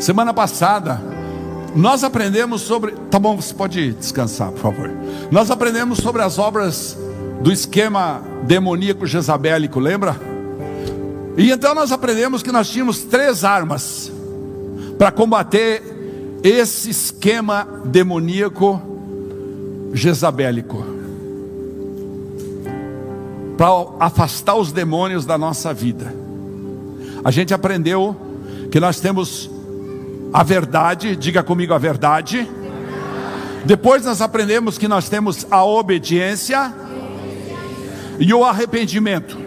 Semana passada, nós aprendemos sobre. Tá bom, você pode descansar, por favor. Nós aprendemos sobre as obras do esquema demoníaco jezabélico, lembra? E então nós aprendemos que nós tínhamos três armas para combater esse esquema demoníaco jezabélico. Para afastar os demônios da nossa vida. A gente aprendeu que nós temos a verdade, diga comigo a verdade. Depois nós aprendemos que nós temos a obediência e o arrependimento.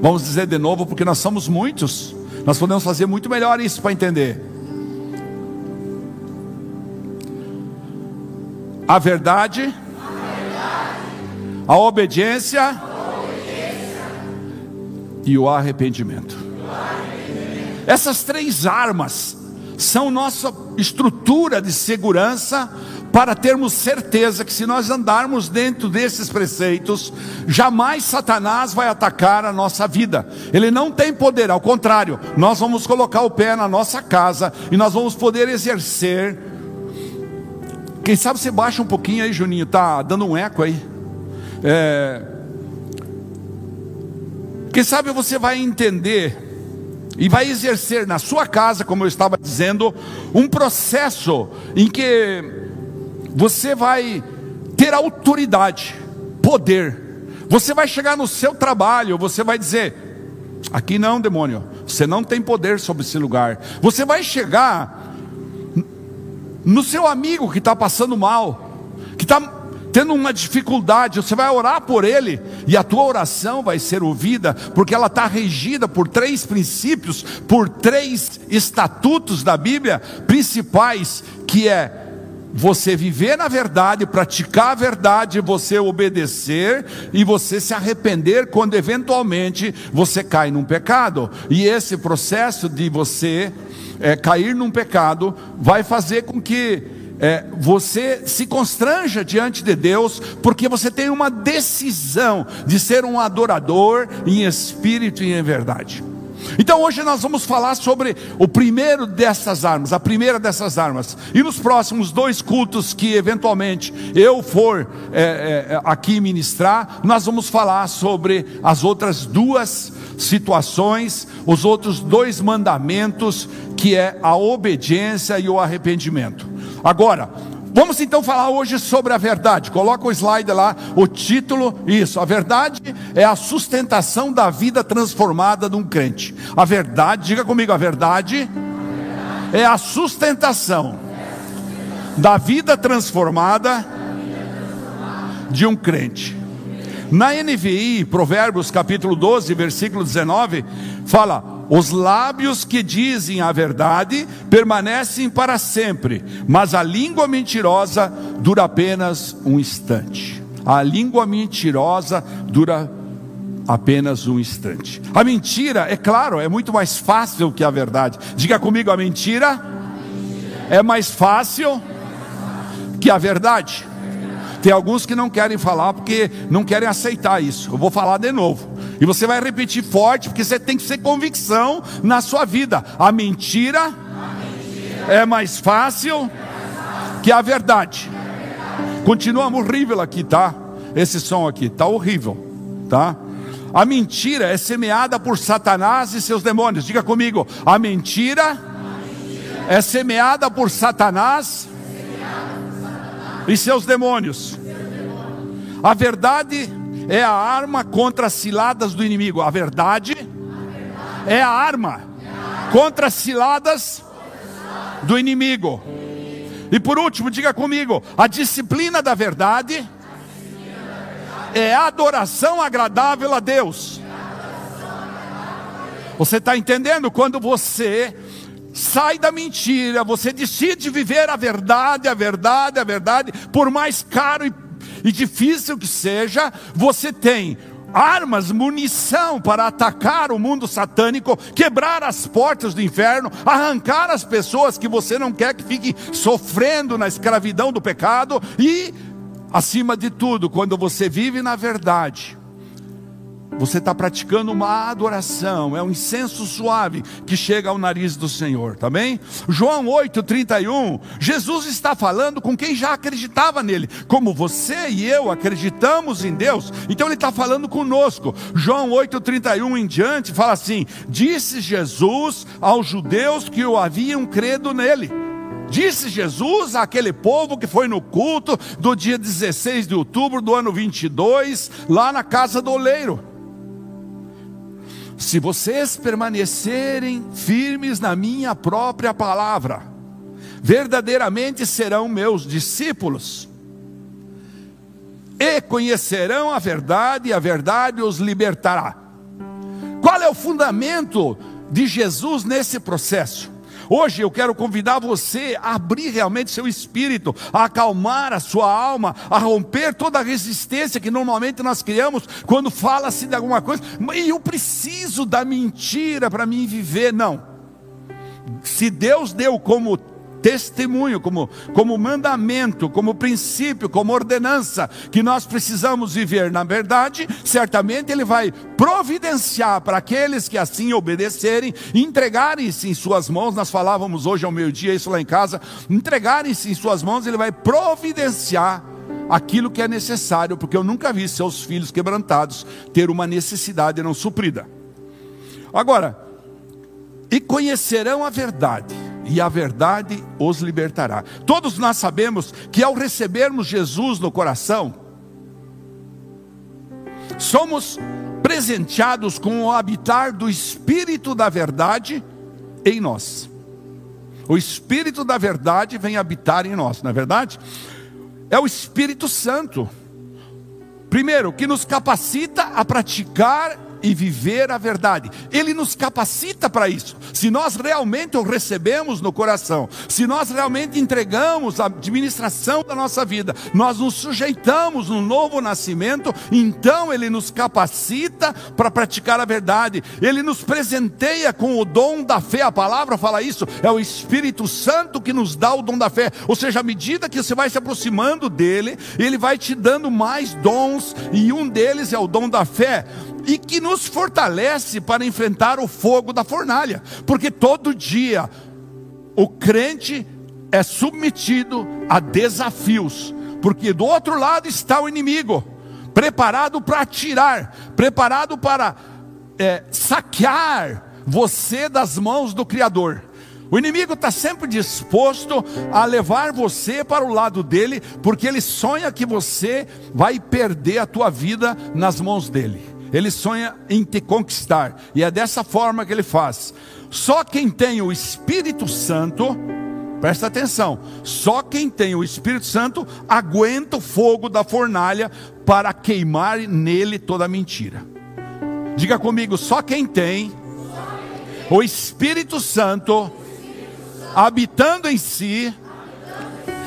Vamos dizer de novo, porque nós somos muitos. Nós podemos fazer muito melhor isso para entender. A verdade, a obediência, e o arrependimento. Essas três armas são nossa estrutura de segurança para termos certeza que se nós andarmos dentro desses preceitos, jamais Satanás vai atacar a nossa vida. Ele não tem poder, ao contrário, nós vamos colocar o pé na nossa casa e nós vamos poder exercer. Quem sabe você baixa um pouquinho aí, Juninho, tá dando um eco aí. É... Quem sabe você vai entender e vai exercer na sua casa, como eu estava dizendo, um processo em que você vai ter autoridade, poder. Você vai chegar no seu trabalho, você vai dizer: aqui não, demônio, você não tem poder sobre esse lugar. Você vai chegar no seu amigo que está passando mal, que está tendo uma dificuldade, você vai orar por ele, e a tua oração vai ser ouvida, porque ela está regida por três princípios, por três estatutos da Bíblia principais, que é você viver na verdade, praticar a verdade, você obedecer e você se arrepender quando eventualmente você cai num pecado. E esse processo de você é, cair num pecado vai fazer com que é, você se constranja diante de Deus, porque você tem uma decisão de ser um adorador em espírito e em verdade. Então hoje nós vamos falar sobre o primeiro dessas armas, a primeira dessas armas. E nos próximos dois cultos que eventualmente eu for é, é, aqui ministrar, nós vamos falar sobre as outras duas situações, os outros dois mandamentos, que é a obediência e o arrependimento. Agora, Vamos então falar hoje sobre a verdade. Coloca o slide lá, o título, isso. A verdade é a sustentação da vida transformada de um crente. A verdade, diga comigo, a verdade é a sustentação da vida transformada de um crente. Na NVI, Provérbios capítulo 12, versículo 19, fala: os lábios que dizem a verdade permanecem para sempre, mas a língua mentirosa dura apenas um instante. A língua mentirosa dura apenas um instante. A mentira, é claro, é muito mais fácil que a verdade. Diga comigo, a mentira é mais fácil que a verdade. Tem alguns que não querem falar porque não querem aceitar isso. Eu vou falar de novo. E você vai repetir forte, porque você tem que ser convicção na sua vida. A mentira, a mentira é, mais fácil, é mais fácil que a verdade. Continua horrível aqui, tá? Esse som aqui, tá horrível, tá? A mentira é semeada por Satanás e seus demônios. Diga comigo, a mentira, a mentira é semeada por Satanás, semeada por Satanás e seus demônios. A verdade é a arma contra as ciladas do inimigo. A verdade, é a arma contra as ciladas do inimigo. E por último, diga comigo: a disciplina da verdade é a adoração agradável a Deus. Você está entendendo? Quando você sai da mentira, você decide viver a verdade, a verdade, a verdade, por mais caro e e difícil que seja, você tem armas, munição para atacar o mundo satânico, quebrar as portas do inferno, arrancar as pessoas que você não quer que fiquem sofrendo na escravidão do pecado e, acima de tudo, quando você vive na verdade, você está praticando uma adoração, é um incenso suave que chega ao nariz do Senhor, tá bem? João 8,31, Jesus está falando com quem já acreditava nele, como você e eu acreditamos em Deus, então ele está falando conosco. João 8,31 em diante fala assim: Disse Jesus aos judeus que o haviam credo nele. Disse Jesus àquele povo que foi no culto do dia 16 de outubro do ano 22, lá na casa do oleiro. Se vocês permanecerem firmes na minha própria palavra, verdadeiramente serão meus discípulos, e conhecerão a verdade, e a verdade os libertará. Qual é o fundamento de Jesus nesse processo? Hoje eu quero convidar você a abrir realmente seu espírito, a acalmar a sua alma, a romper toda a resistência que normalmente nós criamos quando fala-se de alguma coisa. E eu preciso da mentira para mim viver. Não. Se Deus deu como testemunho, como, como mandamento, como princípio, como ordenança que nós precisamos viver. Na verdade, certamente Ele vai providenciar para aqueles que assim obedecerem, entregarem-se em Suas mãos. Nós falávamos hoje ao meio-dia isso lá em casa. Entregarem-se em Suas mãos, Ele vai providenciar aquilo que é necessário, porque eu nunca vi seus filhos quebrantados ter uma necessidade não suprida. Agora, e conhecerão a verdade e a verdade os libertará. Todos nós sabemos que ao recebermos Jesus no coração, somos presenteados com o habitar do Espírito da verdade em nós. O Espírito da verdade vem habitar em nós, não é verdade? É o Espírito Santo. Primeiro, que nos capacita a praticar e viver a verdade. Ele nos capacita para isso. Se nós realmente o recebemos no coração, se nós realmente entregamos a administração da nossa vida, nós nos sujeitamos no novo nascimento, então ele nos capacita para praticar a verdade. Ele nos presenteia com o dom da fé. A palavra fala isso, é o Espírito Santo que nos dá o dom da fé. Ou seja, à medida que você vai se aproximando dele, ele vai te dando mais dons, e um deles é o dom da fé e que nos fortalece para enfrentar o fogo da fornalha, porque todo dia o crente é submetido a desafios, porque do outro lado está o inimigo, preparado para atirar, preparado para é, saquear você das mãos do Criador. O inimigo está sempre disposto a levar você para o lado dele, porque ele sonha que você vai perder a tua vida nas mãos dele. Ele sonha em te conquistar, e é dessa forma que ele faz. Só quem tem o Espírito Santo, presta atenção, só quem tem o Espírito Santo aguenta o fogo da fornalha para queimar nele toda mentira. Diga comigo, só quem tem o Espírito Santo habitando em si,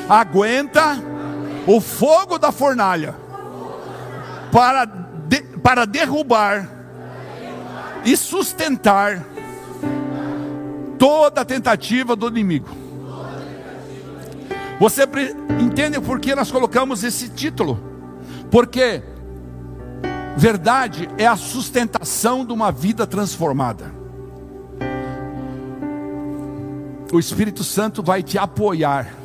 aguenta o fogo da fornalha para para derrubar e sustentar toda tentativa do inimigo. Você entende por que nós colocamos esse título? Porque verdade é a sustentação de uma vida transformada. O Espírito Santo vai te apoiar.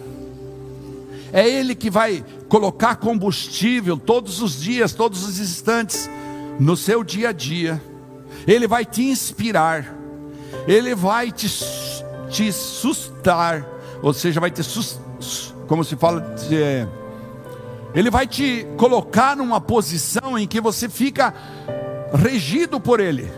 É Ele que vai colocar combustível todos os dias, todos os instantes no seu dia a dia, Ele vai te inspirar, Ele vai te, te sustar, ou seja, vai te sus, como se fala, de, Ele vai te colocar numa posição em que você fica regido por Ele,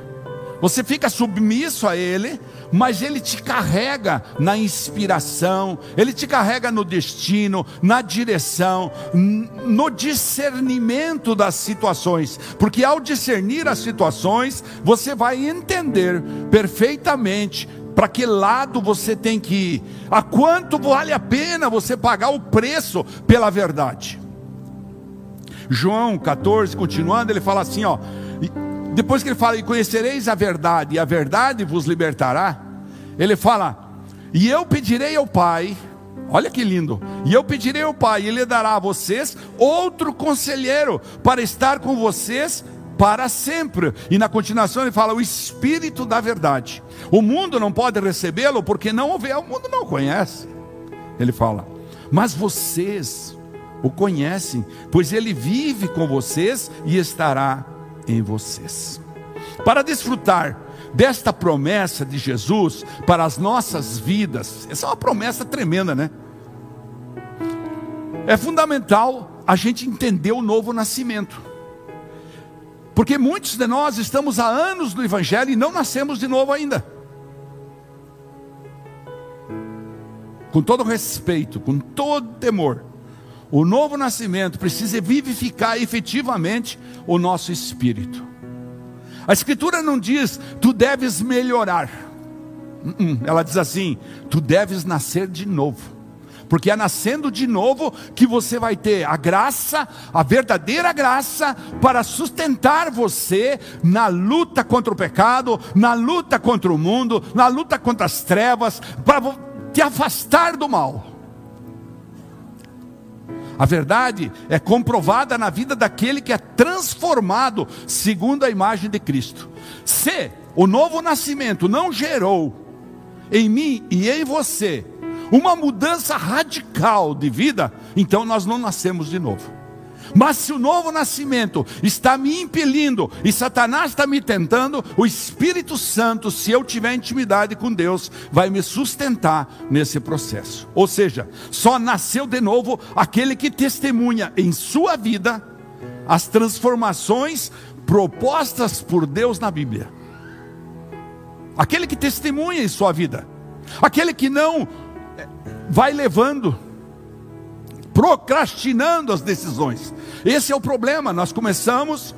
você fica submisso a Ele, mas ele te carrega na inspiração, ele te carrega no destino, na direção, no discernimento das situações, porque ao discernir as situações, você vai entender perfeitamente para que lado você tem que ir, a quanto vale a pena você pagar o preço pela verdade. João 14, continuando, ele fala assim: ó, depois que ele fala, e conhecereis a verdade, e a verdade vos libertará, ele fala, e eu pedirei ao Pai, olha que lindo, e eu pedirei ao Pai, e Ele dará a vocês outro conselheiro, para estar com vocês para sempre. E na continuação ele fala: o Espírito da verdade. O mundo não pode recebê-lo porque não o vê, o mundo não o conhece. Ele fala, mas vocês o conhecem, pois ele vive com vocês e estará em vocês. Para desfrutar desta promessa de Jesus para as nossas vidas, essa é uma promessa tremenda, né? É fundamental a gente entender o novo nascimento. Porque muitos de nós estamos há anos no Evangelho e não nascemos de novo ainda. Com todo respeito, com todo temor, o novo nascimento precisa vivificar efetivamente o nosso espírito. A Escritura não diz, tu deves melhorar. Uh-uh. Ela diz assim, tu deves nascer de novo porque é nascendo de novo que você vai ter a graça, a verdadeira graça, para sustentar você na luta contra o pecado, na luta contra o mundo, na luta contra as trevas, para te afastar do mal. A verdade é comprovada na vida daquele que é transformado segundo a imagem de Cristo. Se o novo nascimento não gerou em mim e em você uma mudança radical de vida, então nós não nascemos de novo. Mas se o novo nascimento está me impelindo e Satanás está me tentando, o Espírito Santo, se eu tiver intimidade com Deus, vai me sustentar nesse processo. Ou seja, só nasceu de novo aquele que testemunha em sua vida as transformações propostas por Deus na Bíblia. Aquele que testemunha em sua vida, aquele que não vai levando, procrastinando as decisões. Esse é o problema. Nós começamos.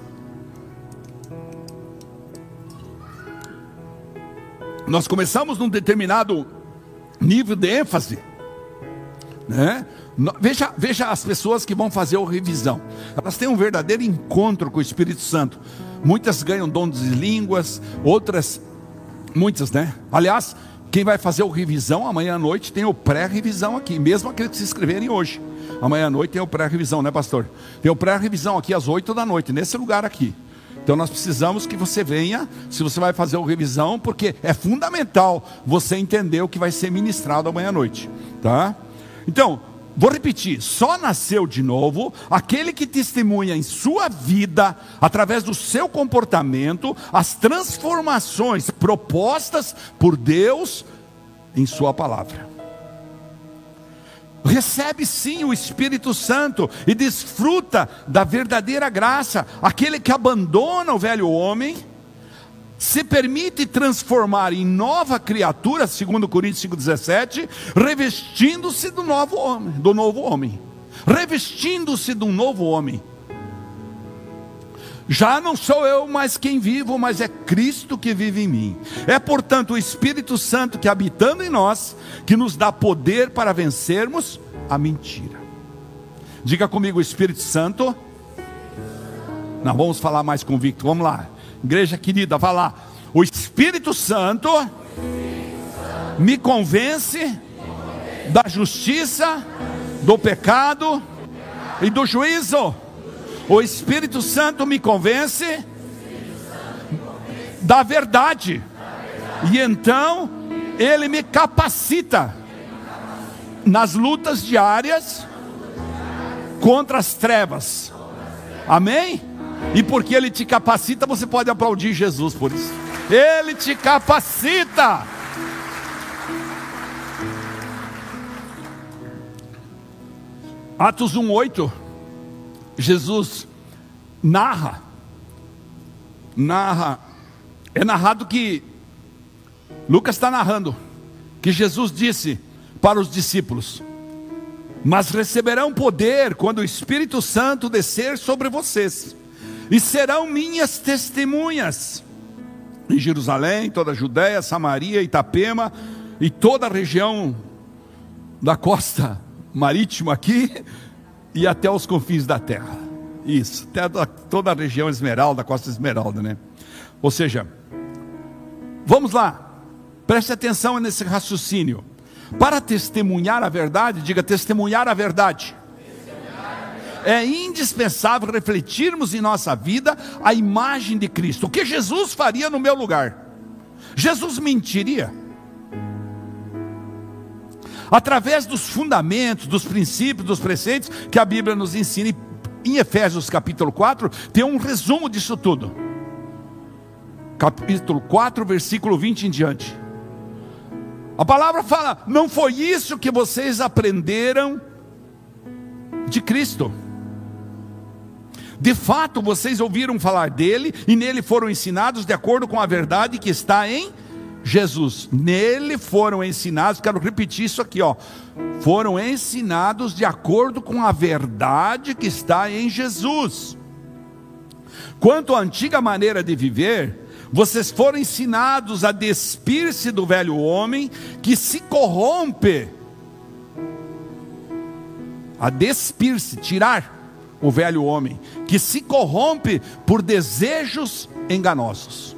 Nós começamos num determinado nível de ênfase, né? Veja, veja as pessoas que vão fazer a revisão. Elas têm um verdadeiro encontro com o Espírito Santo. Muitas ganham dons de línguas, outras, muitas, né? Aliás, quem vai fazer o revisão amanhã à noite tem o pré-revisão aqui, mesmo aqueles que se inscreverem hoje. Amanhã à noite tem o pré-revisão, né, pastor? Tem o pré-revisão aqui às 8 da noite, nesse lugar aqui. Então nós precisamos que você venha, se você vai fazer o revisão, porque é fundamental você entender o que vai ser ministrado amanhã à noite, tá? Então, Vou repetir: só nasceu de novo aquele que testemunha em sua vida, através do seu comportamento, as transformações propostas por Deus em Sua palavra. Recebe sim o Espírito Santo e desfruta da verdadeira graça, aquele que abandona o velho homem se permite transformar em nova criatura, segundo Coríntios 5:17, revestindo-se do novo homem, do novo homem. Revestindo-se de um novo homem. Já não sou eu mais quem vivo, mas é Cristo que vive em mim. É, portanto, o Espírito Santo que habitando em nós, que nos dá poder para vencermos a mentira. Diga comigo, Espírito Santo. Não vamos falar mais convicto, vamos lá. Igreja querida, vá lá. O Espírito Santo me convence da justiça, do pecado e do juízo. O Espírito Santo me convence da verdade. E então ele me capacita nas lutas diárias contra as trevas. Amém? E porque Ele te capacita, você pode aplaudir Jesus por isso. Ele te capacita. Atos 1:8 Jesus narra narra é narrado que Lucas está narrando que Jesus disse para os discípulos: Mas receberão poder quando o Espírito Santo descer sobre vocês e serão minhas testemunhas em Jerusalém, toda a Judéia, Samaria, Itapema e toda a região da costa marítima aqui e até os confins da terra. Isso, até toda a região esmeralda, costa esmeralda, né? Ou seja, vamos lá, preste atenção nesse raciocínio. Para testemunhar a verdade, diga testemunhar a verdade é indispensável refletirmos em nossa vida a imagem de Cristo. O que Jesus faria no meu lugar? Jesus mentiria? Através dos fundamentos, dos princípios, dos preceitos que a Bíblia nos ensina, em Efésios capítulo 4, tem um resumo disso tudo. Capítulo 4, versículo 20 em diante. A palavra fala: não foi isso que vocês aprenderam de Cristo. De fato, vocês ouviram falar dele e nele foram ensinados de acordo com a verdade que está em Jesus. Nele foram ensinados, quero repetir isso aqui, ó. Foram ensinados de acordo com a verdade que está em Jesus. Quanto à antiga maneira de viver, vocês foram ensinados a despir-se do velho homem que se corrompe a despir-se, tirar o velho homem, que se corrompe por desejos enganosos.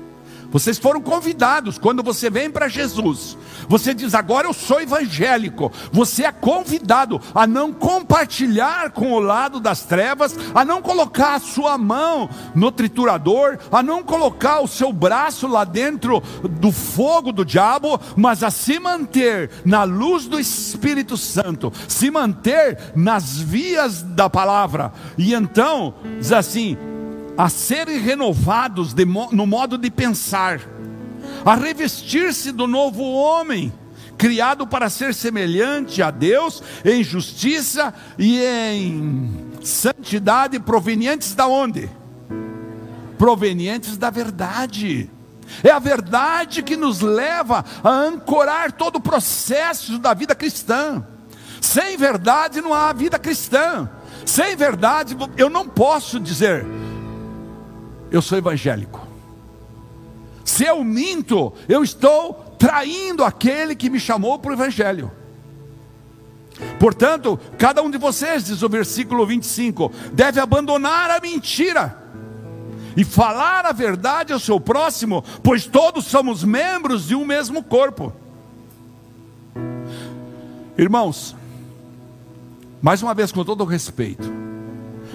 Vocês foram convidados, quando você vem para Jesus, você diz: Agora eu sou evangélico. Você é convidado a não compartilhar com o lado das trevas, a não colocar a sua mão no triturador, a não colocar o seu braço lá dentro do fogo do diabo, mas a se manter na luz do Espírito Santo, se manter nas vias da palavra. E então, diz assim: a serem renovados no modo de pensar, a revestir-se do novo homem, criado para ser semelhante a Deus em justiça e em santidade, provenientes da onde? Provenientes da verdade. É a verdade que nos leva a ancorar todo o processo da vida cristã. Sem verdade não há vida cristã. Sem verdade, eu não posso dizer, eu sou evangélico. Se eu minto, eu estou traindo aquele que me chamou para o evangelho. Portanto, cada um de vocês, diz o versículo 25, deve abandonar a mentira e falar a verdade ao seu próximo, pois todos somos membros de um mesmo corpo. Irmãos, mais uma vez com todo respeito,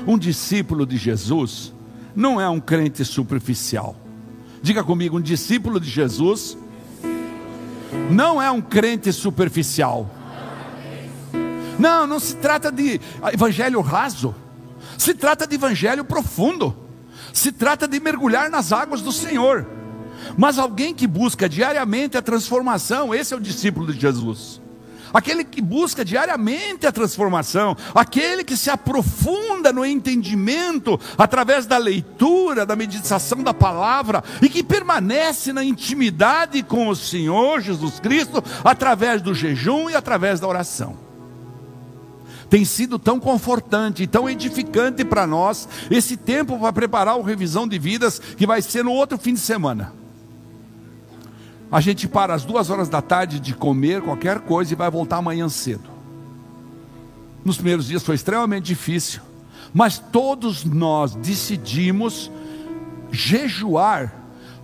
um discípulo de Jesus não é um crente superficial. Diga comigo, um discípulo de Jesus não é um crente superficial. Não, não se trata de evangelho raso. Se trata de evangelho profundo. Se trata de mergulhar nas águas do Senhor. Mas alguém que busca diariamente a transformação, esse é o discípulo de Jesus aquele que busca diariamente a transformação, aquele que se aprofunda no entendimento através da leitura, da meditação da palavra e que permanece na intimidade com o Senhor Jesus Cristo através do jejum e através da oração tem sido tão confortante tão edificante para nós esse tempo para preparar o revisão de vidas que vai ser no outro fim de semana. A gente para às duas horas da tarde de comer qualquer coisa e vai voltar amanhã cedo. Nos primeiros dias foi extremamente difícil, mas todos nós decidimos jejuar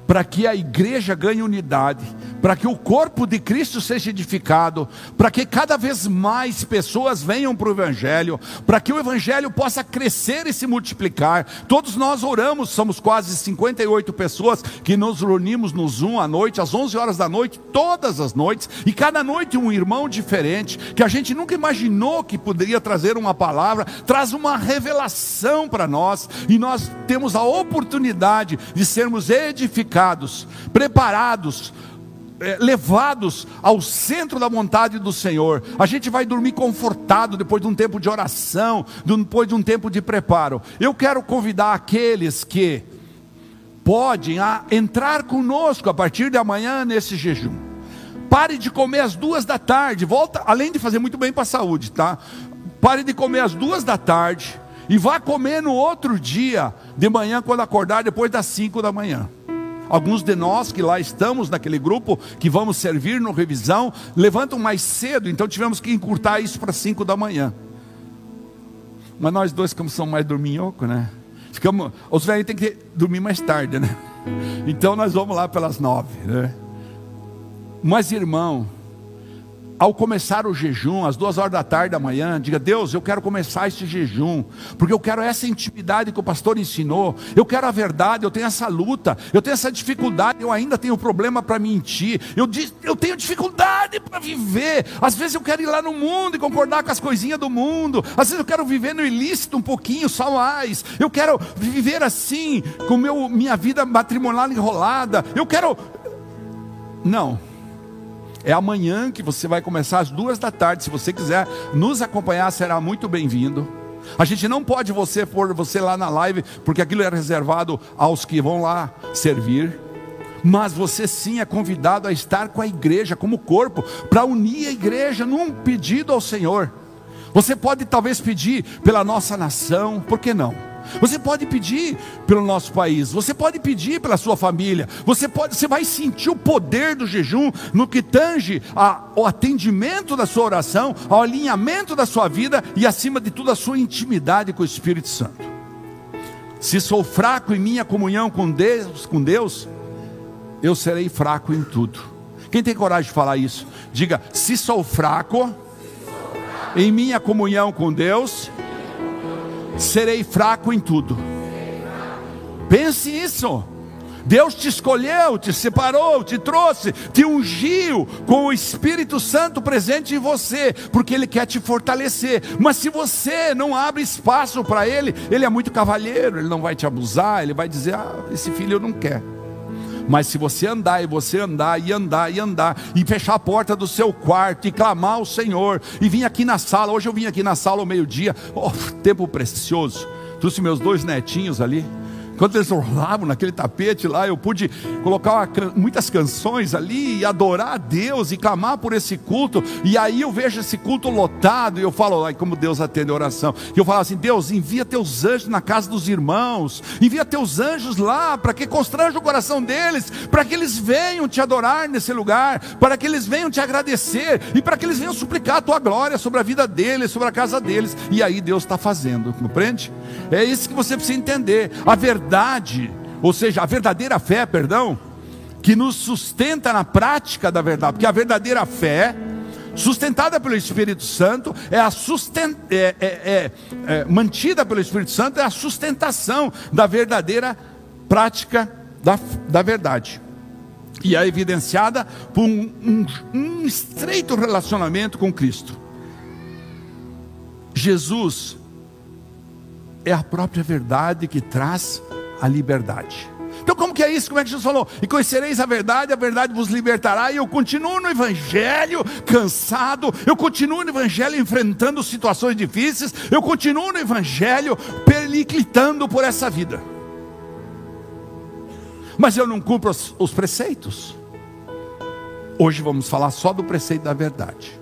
para que a igreja ganhe unidade, para que o corpo de Cristo seja edificado, para que cada vez mais pessoas venham para o Evangelho, para que o Evangelho possa crescer e se multiplicar. Todos nós oramos, somos quase 58 pessoas que nos reunimos no Zoom à noite, às 11 horas da noite, todas as noites, e cada noite um irmão diferente, que a gente nunca imaginou que poderia trazer uma palavra, traz uma revelação para nós, e nós temos a oportunidade de sermos edificados, preparados, é, levados ao centro da vontade do Senhor. A gente vai dormir confortado depois de um tempo de oração, depois de um tempo de preparo. Eu quero convidar aqueles que podem a entrar conosco a partir de amanhã nesse jejum. Pare de comer às duas da tarde, volta, além de fazer muito bem para a saúde, tá? Pare de comer às duas da tarde e vá comer no outro dia, de manhã, quando acordar, depois das cinco da manhã. Alguns de nós que lá estamos naquele grupo, que vamos servir no revisão, levantam mais cedo, então tivemos que encurtar isso para 5 da manhã. Mas nós dois, como somos mais dorminhoco, né? Ficamos, os velhos têm que dormir mais tarde, né? Então nós vamos lá pelas nove, né? Mas irmão, ao começar o jejum, às duas horas da tarde da manhã, diga: Deus, eu quero começar esse jejum, porque eu quero essa intimidade que o pastor ensinou, eu quero a verdade, eu tenho essa luta, eu tenho essa dificuldade, eu ainda tenho problema para mentir, eu, eu tenho dificuldade para viver. Às vezes eu quero ir lá no mundo e concordar com as coisinhas do mundo, às vezes eu quero viver no ilícito um pouquinho, só mais, eu quero viver assim, com meu, minha vida matrimonial enrolada, eu quero. Não. É amanhã que você vai começar às duas da tarde. Se você quiser nos acompanhar, será muito bem-vindo. A gente não pode você pôr você lá na live, porque aquilo é reservado aos que vão lá servir. Mas você sim é convidado a estar com a igreja como corpo, para unir a igreja num pedido ao Senhor. Você pode talvez pedir pela nossa nação, por que não? Você pode pedir pelo nosso país, você pode pedir pela sua família, você pode, você vai sentir o poder do jejum no que tange ao atendimento da sua oração, ao alinhamento da sua vida e acima de tudo a sua intimidade com o Espírito Santo. Se sou fraco em minha comunhão com Deus, com Deus, eu serei fraco em tudo. Quem tem coragem de falar isso? Diga: se sou fraco em minha comunhão com Deus, serei fraco em tudo. Pense isso. Deus te escolheu, te separou, te trouxe, te ungiu com o Espírito Santo presente em você, porque Ele quer te fortalecer. Mas se você não abre espaço para Ele, Ele é muito cavalheiro, Ele não vai te abusar, Ele vai dizer: Ah, esse filho eu não quero. Mas se você andar e você andar e andar e andar e fechar a porta do seu quarto e clamar ao Senhor e vir aqui na sala, hoje eu vim aqui na sala ao meio-dia, oh, tempo precioso. Trouxe meus dois netinhos ali. Enquanto eles rolavam naquele tapete lá, eu pude colocar uma, muitas canções ali e adorar a Deus e clamar por esse culto. E aí eu vejo esse culto lotado e eu falo, ai, como Deus atende a oração. E eu falo assim: Deus, envia teus anjos na casa dos irmãos, envia teus anjos lá para que constranja o coração deles, para que eles venham te adorar nesse lugar, para que eles venham te agradecer e para que eles venham suplicar a tua glória sobre a vida deles, sobre a casa deles. E aí Deus está fazendo, compreende? É isso que você precisa entender. A verdade verdade, ou seja, a verdadeira fé, perdão, que nos sustenta na prática da verdade, porque a verdadeira fé, sustentada pelo Espírito Santo, é a sustent... é, é, é, é, mantida pelo Espírito Santo, é a sustentação da verdadeira prática da, da verdade. E é evidenciada por um, um, um estreito relacionamento com Cristo. Jesus é a própria verdade que traz a liberdade. Então, como que é isso? Como é que Jesus falou? E conhecereis a verdade, a verdade vos libertará. E eu continuo no Evangelho cansado, eu continuo no Evangelho enfrentando situações difíceis, eu continuo no Evangelho periclitando por essa vida. Mas eu não cumpro os, os preceitos. Hoje vamos falar só do preceito da verdade.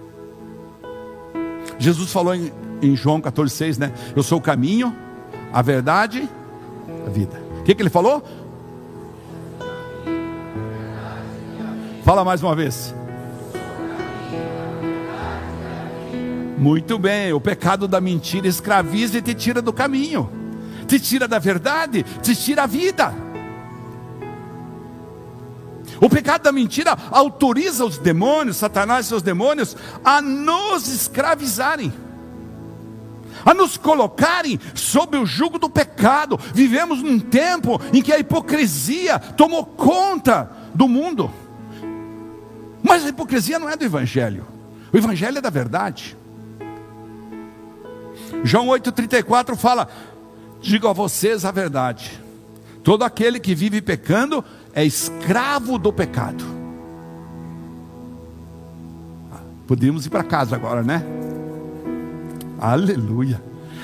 Jesus falou em, em João 14,6, né? Eu sou o caminho, a verdade, a vida que, que ele falou? Fala mais uma vez. Muito bem, o pecado da mentira escraviza e te tira do caminho, te tira da verdade, te tira a vida. O pecado da mentira autoriza os demônios, Satanás e seus demônios, a nos escravizarem a nos colocarem sob o jugo do pecado. Vivemos num tempo em que a hipocrisia tomou conta do mundo. Mas a hipocrisia não é do Evangelho, o Evangelho é da verdade. João 8,34 fala: Digo a vocês a verdade, todo aquele que vive pecando é escravo do pecado. Podemos ir para casa agora, né? Aleluia.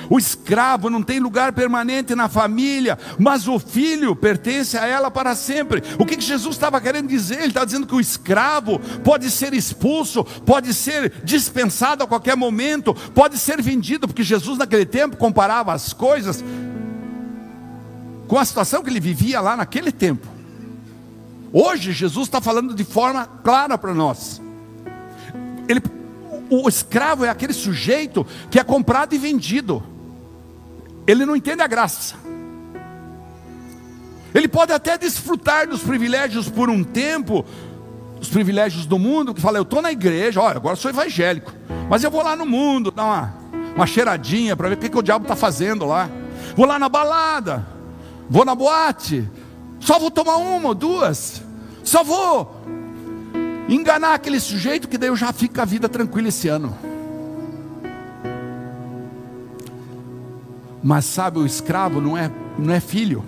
O escravo não tem lugar permanente na família, mas o filho pertence a ela para sempre. O que Jesus estava querendo dizer? Ele está dizendo que o escravo pode ser expulso, pode ser dispensado a qualquer momento, pode ser vendido, porque Jesus naquele tempo comparava as coisas com a situação que ele vivia lá naquele tempo. Hoje Jesus está falando de forma clara para nós. Ele o escravo é aquele sujeito que é comprado e vendido. Ele não entende a graça. Ele pode até desfrutar dos privilégios por um tempo, os privilégios do mundo, que fala, eu estou na igreja, olha, agora sou evangélico, mas eu vou lá no mundo, dar uma, uma cheiradinha para ver o que, que o diabo está fazendo lá. Vou lá na balada, vou na boate, só vou tomar uma ou duas, só vou enganar aquele sujeito que daí eu já fico a vida tranquila esse ano. Mas sabe, o escravo não é, não é filho.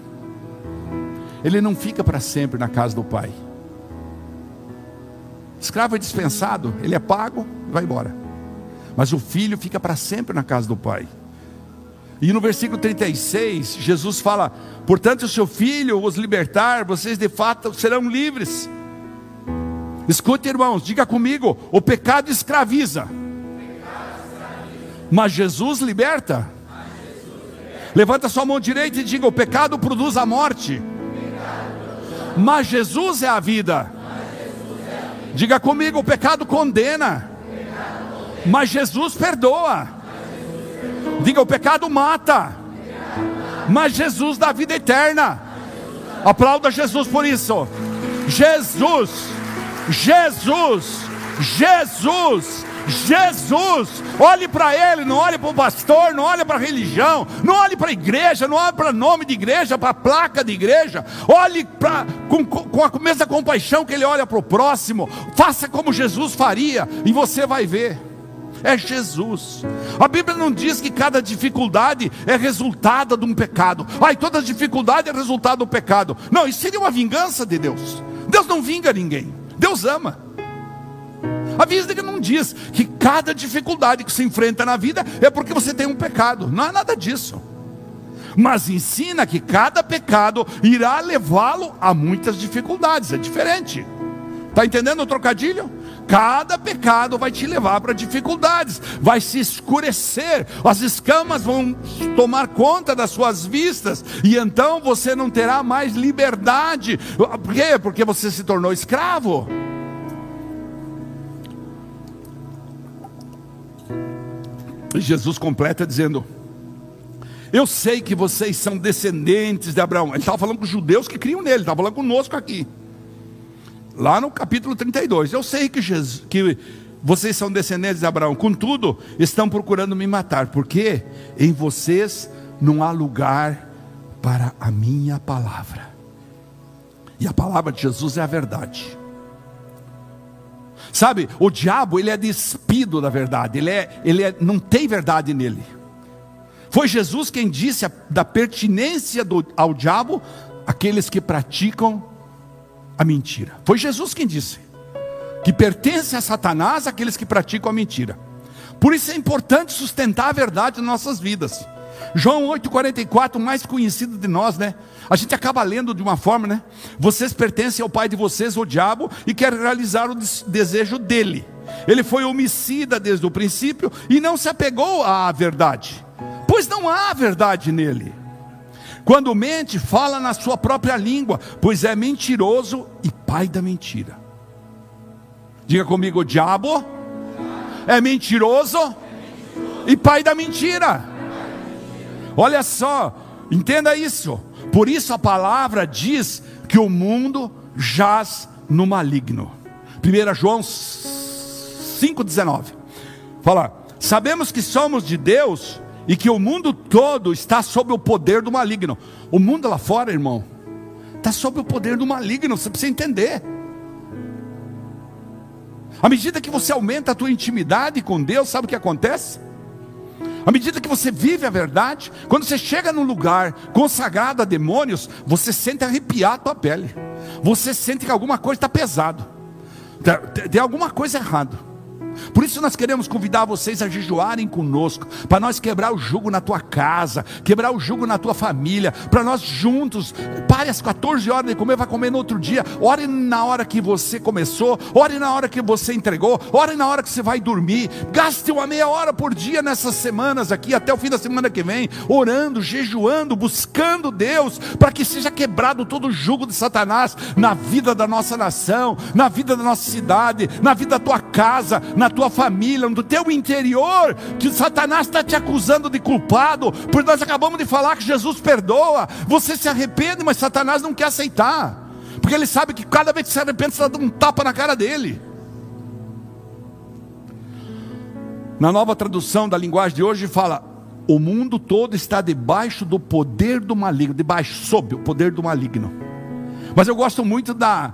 Ele não fica para sempre na casa do pai. Escravo é dispensado, ele é pago e vai embora. Mas o filho fica para sempre na casa do pai. E no versículo 36, Jesus fala: Portanto, se o seu filho os libertar, vocês de fato serão livres. Escute, irmãos, diga comigo: o pecado escraviza, mas Jesus liberta. Levanta sua mão direita e diga: o pecado produz a morte, mas Jesus é a vida. Diga comigo: o pecado condena, mas Jesus perdoa. Diga: o pecado mata, mas Jesus dá vida eterna. Aplauda Jesus por isso. Jesus, Jesus, Jesus, Jesus. Olhe para ele, não olhe para o pastor, não olhe para a religião, não olhe para a igreja, não olhe para nome de igreja, para a placa de igreja. Olhe pra, com, com a mesma compaixão que ele olha para o próximo. Faça como Jesus faria e você vai ver. É Jesus. A Bíblia não diz que cada dificuldade é resultado de um pecado. Ai, toda dificuldade é resultado do pecado. Não, isso seria uma vingança de Deus. Deus não vinga ninguém. Deus ama. A Bíblia não diz que cada dificuldade que se enfrenta na vida é porque você tem um pecado. Não é nada disso. Mas ensina que cada pecado irá levá-lo a muitas dificuldades. É diferente. Está entendendo o trocadilho? Cada pecado vai te levar para dificuldades, vai se escurecer, as escamas vão tomar conta das suas vistas, e então você não terá mais liberdade. Por quê? Porque você se tornou escravo. E Jesus completa dizendo: Eu sei que vocês são descendentes de Abraão. Ele estava falando com os judeus que criam nele, estava falando conosco aqui. Lá no capítulo 32. Eu sei que, Jesus, que vocês são descendentes de Abraão, contudo, estão procurando me matar, porque em vocês não há lugar para a minha palavra. E a palavra de Jesus é a verdade. Sabe, o diabo ele é despido da verdade, ele, é, ele é, não tem verdade nele. Foi Jesus quem disse a, da pertinência do, ao diabo aqueles que praticam a mentira. Foi Jesus quem disse que pertence a Satanás aqueles que praticam a mentira. Por isso é importante sustentar a verdade nas nossas vidas. João 8,44, mais conhecido de nós, né? A gente acaba lendo de uma forma, né? Vocês pertencem ao pai de vocês, o diabo, e querem realizar o desejo dele. Ele foi homicida desde o princípio e não se apegou à verdade, pois não há verdade nele. Quando mente, fala na sua própria língua, pois é mentiroso e pai da mentira. Diga comigo, o diabo é mentiroso e pai da mentira. Olha só, entenda isso. Por isso a palavra diz que o mundo jaz no maligno. 1 João 5,19. Fala, sabemos que somos de Deus e que o mundo todo está sob o poder do maligno. O mundo lá fora, irmão, está sob o poder do maligno, você precisa entender. À medida que você aumenta a tua intimidade com Deus, sabe o que acontece? À medida que você vive a verdade, quando você chega num lugar consagrado a demônios, você sente arrepiar a tua pele. Você sente que alguma coisa está pesado. Tem alguma coisa errada. Por isso nós queremos convidar vocês a jejuarem conosco, para nós quebrar o jugo na tua casa, quebrar o jugo na tua família, para nós juntos, pare às 14 horas de comer, vai comer no outro dia, ore na hora que você começou, ore na hora que você entregou, ore na hora que você vai dormir, gaste uma meia hora por dia nessas semanas aqui, até o fim da semana que vem, orando, jejuando, buscando Deus, para que seja quebrado todo o jugo de Satanás na vida da nossa nação, na vida da nossa cidade, na vida da tua casa, na na tua família, no teu interior, que Satanás está te acusando de culpado, porque nós acabamos de falar que Jesus perdoa, você se arrepende, mas Satanás não quer aceitar. Porque ele sabe que cada vez que se arrepende, você dá um tapa na cara dele. Na nova tradução da linguagem de hoje fala: o mundo todo está debaixo do poder do maligno, debaixo, sob o poder do maligno. Mas eu gosto muito da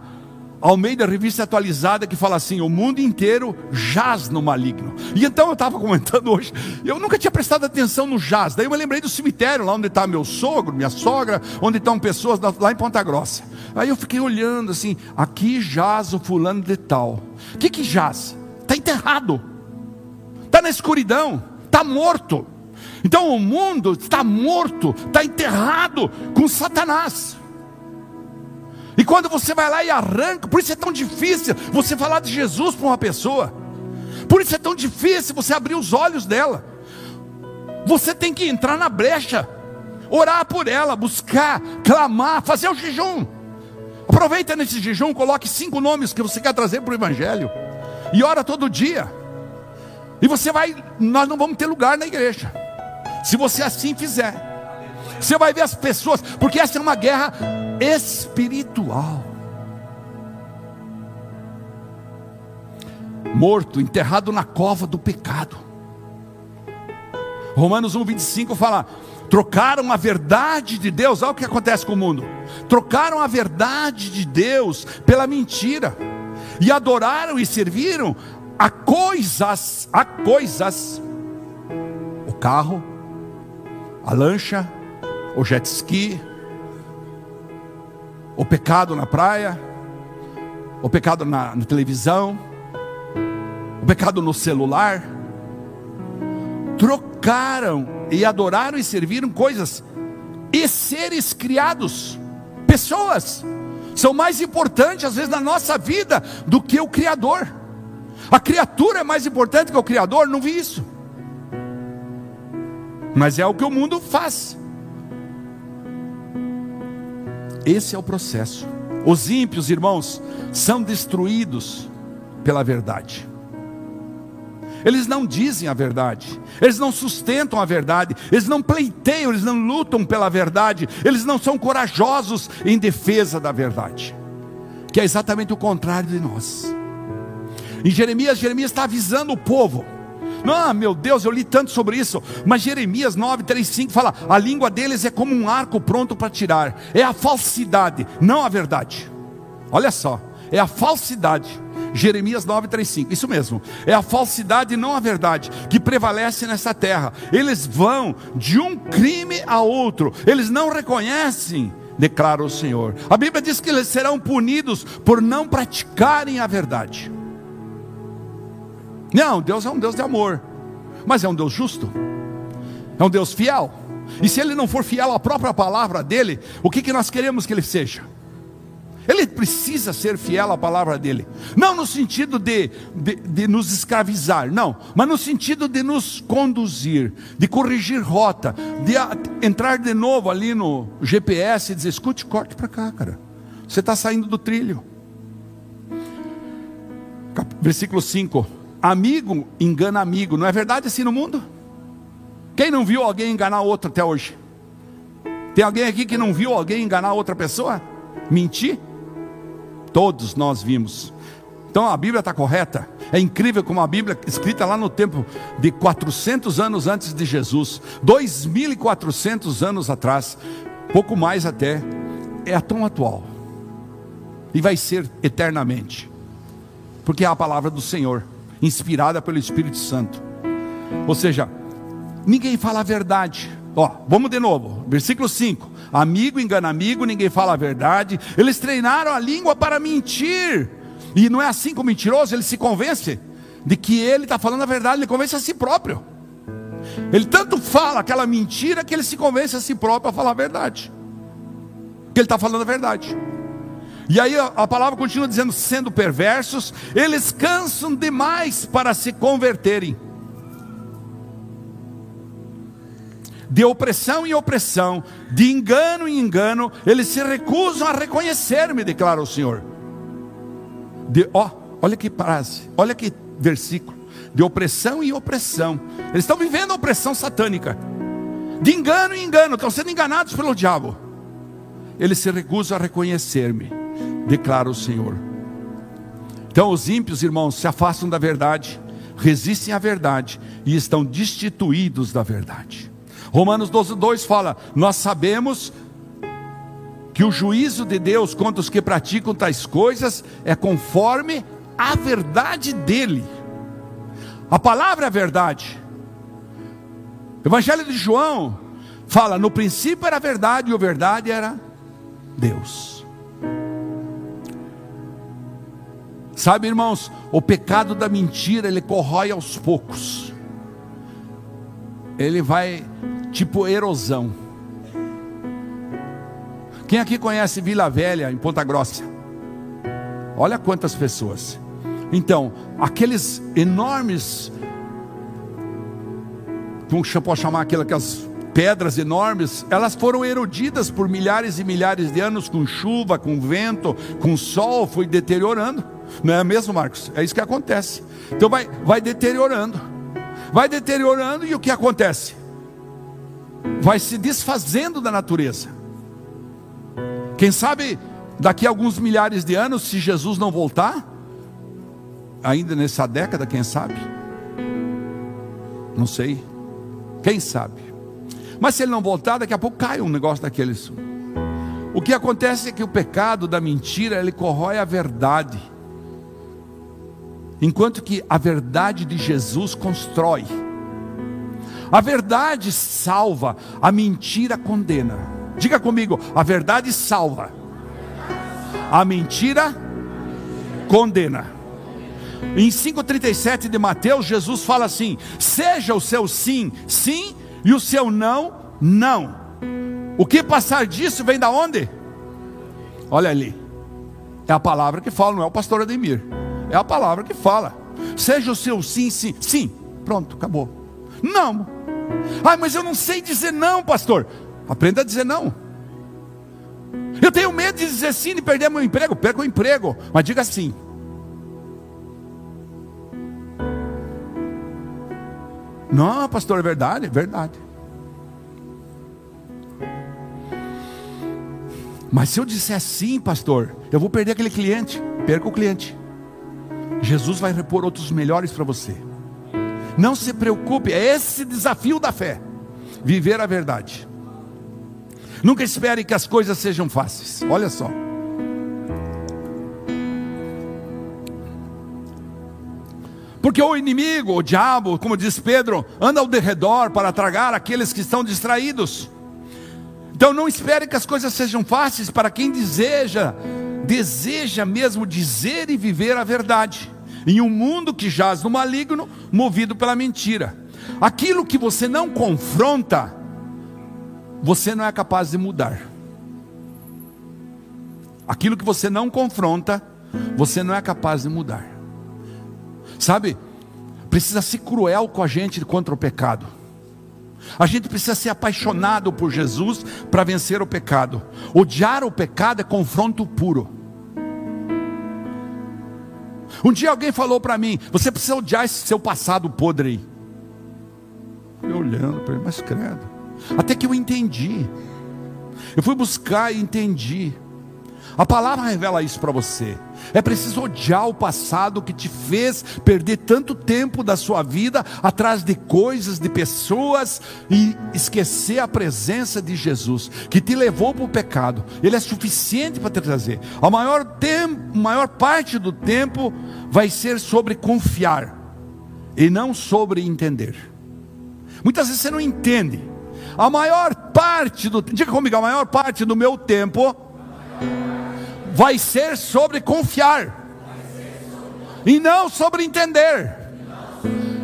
Almeida Revista Atualizada que fala assim: o mundo inteiro jaz no maligno. E então eu estava comentando hoje, eu nunca tinha prestado atenção no jaz. Daí eu me lembrei do cemitério, lá onde está meu sogro, minha sogra, onde estão pessoas lá em Ponta Grossa. Aí eu fiquei olhando assim: aqui jaz o fulano de tal. O que, que jaz? Está enterrado está na escuridão, está morto. Então o mundo está morto, está enterrado com Satanás. E quando você vai lá e arranca, por isso é tão difícil você falar de Jesus para uma pessoa. Por isso é tão difícil você abrir os olhos dela. Você tem que entrar na brecha, orar por ela, buscar, clamar, fazer o jejum. Aproveita nesse jejum, coloque cinco nomes que você quer trazer para o Evangelho. E ora todo dia. E você vai, nós não vamos ter lugar na igreja. Se você assim fizer, você vai ver as pessoas, porque essa é uma guerra espiritual. Morto, enterrado na cova do pecado. Romanos 1, 25 fala: trocaram a verdade de Deus, olha o que acontece com o mundo. Trocaram a verdade de Deus pela mentira, e adoraram e serviram há coisas, há coisas, o carro, a lancha, o jet ski, o pecado na praia, o pecado na, na televisão, o pecado no celular, trocaram e adoraram e serviram coisas e seres criados, pessoas, são mais importantes às vezes na nossa vida do que o Criador. A criatura é mais importante que o Criador, não vi isso. Mas é o que o mundo faz. Esse é o processo. Os ímpios, irmãos, são destruídos pela verdade. Eles não dizem a verdade, eles não sustentam a verdade, eles não pleiteiam, eles não lutam pela verdade, eles não são corajosos em defesa da verdade, que é exatamente o contrário de nós. Em Jeremias, Jeremias está avisando o povo. Ah, meu Deus, eu li tanto sobre isso. Mas Jeremias 9, 3, 5 fala: a língua deles é como um arco pronto para tirar. É a falsidade, não a verdade. Olha só, é a falsidade. Jeremias 9, 3, 5. Isso mesmo. É a falsidade, não a verdade, que prevalece nessa terra. Eles vão de um crime a outro. Eles não reconhecem, declara o Senhor. A Bíblia diz que eles serão punidos por não praticarem a verdade. Não, Deus é um Deus de amor, mas é um Deus justo, é um Deus fiel. E se ele não for fiel à própria palavra dele, o que, que nós queremos que ele seja? Ele precisa ser fiel à palavra dele, não no sentido de, de, de, nos escravizar, não, mas no sentido de nos conduzir, de corrigir rota, de a, entrar de novo ali no GPS e dizer: escute, corte para cá, cara, você está saindo do trilho. Versículo 5: Amigo engana amigo, não é verdade assim no mundo? Quem não viu alguém enganar outro até hoje? Tem alguém aqui que não viu alguém enganar outra pessoa? Mentir? Todos nós vimos. Então a Bíblia está correta. É incrível como a Bíblia, escrita lá no tempo de 400 anos antes de Jesus, 2.400 anos atrás, pouco mais até, é tão atual. E vai ser eternamente. Porque é a palavra do Senhor inspirada pelo Espírito Santo. Ou seja, ninguém fala a verdade. Ó, vamos de novo, versículo 5: Amigo engana amigo, ninguém fala a verdade. Eles treinaram a língua para mentir, e não é assim com o mentiroso, ele se convence de que ele está falando a verdade, ele convence a si próprio. Ele tanto fala aquela mentira que ele se convence a si próprio a falar a verdade, que ele está falando a verdade. E aí a palavra continua dizendo: sendo perversos, eles cansam demais para se converterem. De opressão em opressão, de engano em engano, eles se recusam a reconhecer-me, declara o Senhor. De, ó, olha que frase, olha que versículo. De opressão em opressão, eles estão vivendo a opressão satânica, de engano em engano, estão sendo enganados pelo diabo. Eles se recusam a reconhecer-me declara o Senhor. Então os ímpios, irmãos, se afastam da verdade, resistem à verdade e estão destituídos da verdade. Romanos 12, 2 fala: Nós sabemos que o juízo de Deus contra os que praticam tais coisas é conforme a verdade dele. A palavra é a verdade. Evangelho de João fala: no princípio era a verdade e a verdade era Deus. Sabe, irmãos, o pecado da mentira ele corrói aos poucos. Ele vai tipo erosão. Quem aqui conhece Vila Velha em Ponta Grossa? Olha quantas pessoas. Então, aqueles enormes, como pode chamar aquelas pedras enormes, elas foram erodidas por milhares e milhares de anos com chuva, com vento, com sol, foi deteriorando. Não é mesmo, Marcos? É isso que acontece. Então vai, vai deteriorando, vai deteriorando e o que acontece? Vai se desfazendo da natureza. Quem sabe daqui a alguns milhares de anos, se Jesus não voltar, ainda nessa década, quem sabe? Não sei. Quem sabe? Mas se ele não voltar, daqui a pouco cai um negócio daqueles. O que acontece é que o pecado da mentira, ele corrói a verdade. Enquanto que a verdade de Jesus constrói. A verdade salva, a mentira condena. Diga comigo, a verdade salva. A mentira condena. Em 5,37 de Mateus, Jesus fala assim: seja o seu sim, sim, e o seu não, não. O que passar disso vem da onde? Olha ali. É a palavra que fala, não é o pastor Ademir. É a palavra que fala. Seja o seu sim, sim, sim. Pronto, acabou. Não. Ah, mas eu não sei dizer não, pastor. Aprenda a dizer não. Eu tenho medo de dizer sim e perder meu emprego. Perca o emprego, mas diga sim. Não, pastor, é verdade, é verdade. Mas se eu disser sim, pastor, eu vou perder aquele cliente. Perca o cliente. Jesus vai repor outros melhores para você. Não se preocupe, é esse desafio da fé. Viver a verdade. Nunca espere que as coisas sejam fáceis. Olha só. Porque o inimigo, o diabo, como diz Pedro, anda ao derredor para tragar aqueles que estão distraídos. Então não espere que as coisas sejam fáceis para quem deseja, deseja mesmo dizer e viver a verdade. Em um mundo que jaz no maligno, movido pela mentira. Aquilo que você não confronta, você não é capaz de mudar. Aquilo que você não confronta, você não é capaz de mudar. Sabe? Precisa ser cruel com a gente contra o pecado. A gente precisa ser apaixonado por Jesus para vencer o pecado. Odiar o pecado é confronto puro. Um dia alguém falou para mim: Você precisa odiar esse seu passado podre aí. Eu olhando para ele, mas credo. Até que eu entendi. Eu fui buscar e entendi. A palavra revela isso para você. É preciso odiar o passado que te fez perder tanto tempo da sua vida atrás de coisas, de pessoas e esquecer a presença de Jesus que te levou para o pecado. Ele é suficiente para te trazer. A maior tempo, maior parte do tempo vai ser sobre confiar e não sobre entender. Muitas vezes você não entende. A maior parte do diga comigo, a maior parte do meu tempo vai ser sobre confiar e não sobre entender.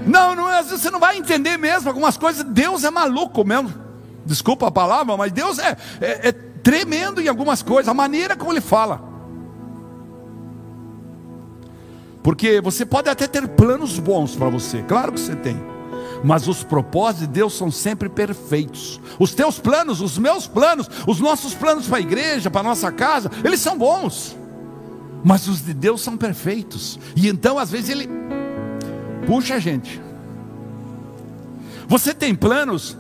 Não, não, às vezes você não vai entender mesmo algumas coisas. Deus é maluco mesmo. Desculpa a palavra, mas Deus é, é, é tremendo em algumas coisas, a maneira como Ele fala. Porque você pode até ter planos bons para você, claro que você tem mas os propósitos de Deus são sempre perfeitos. Os teus planos, os meus planos, os nossos planos para a igreja, para a nossa casa, eles são bons, mas os de Deus são perfeitos, e então às vezes Ele puxa a gente. Você tem planos?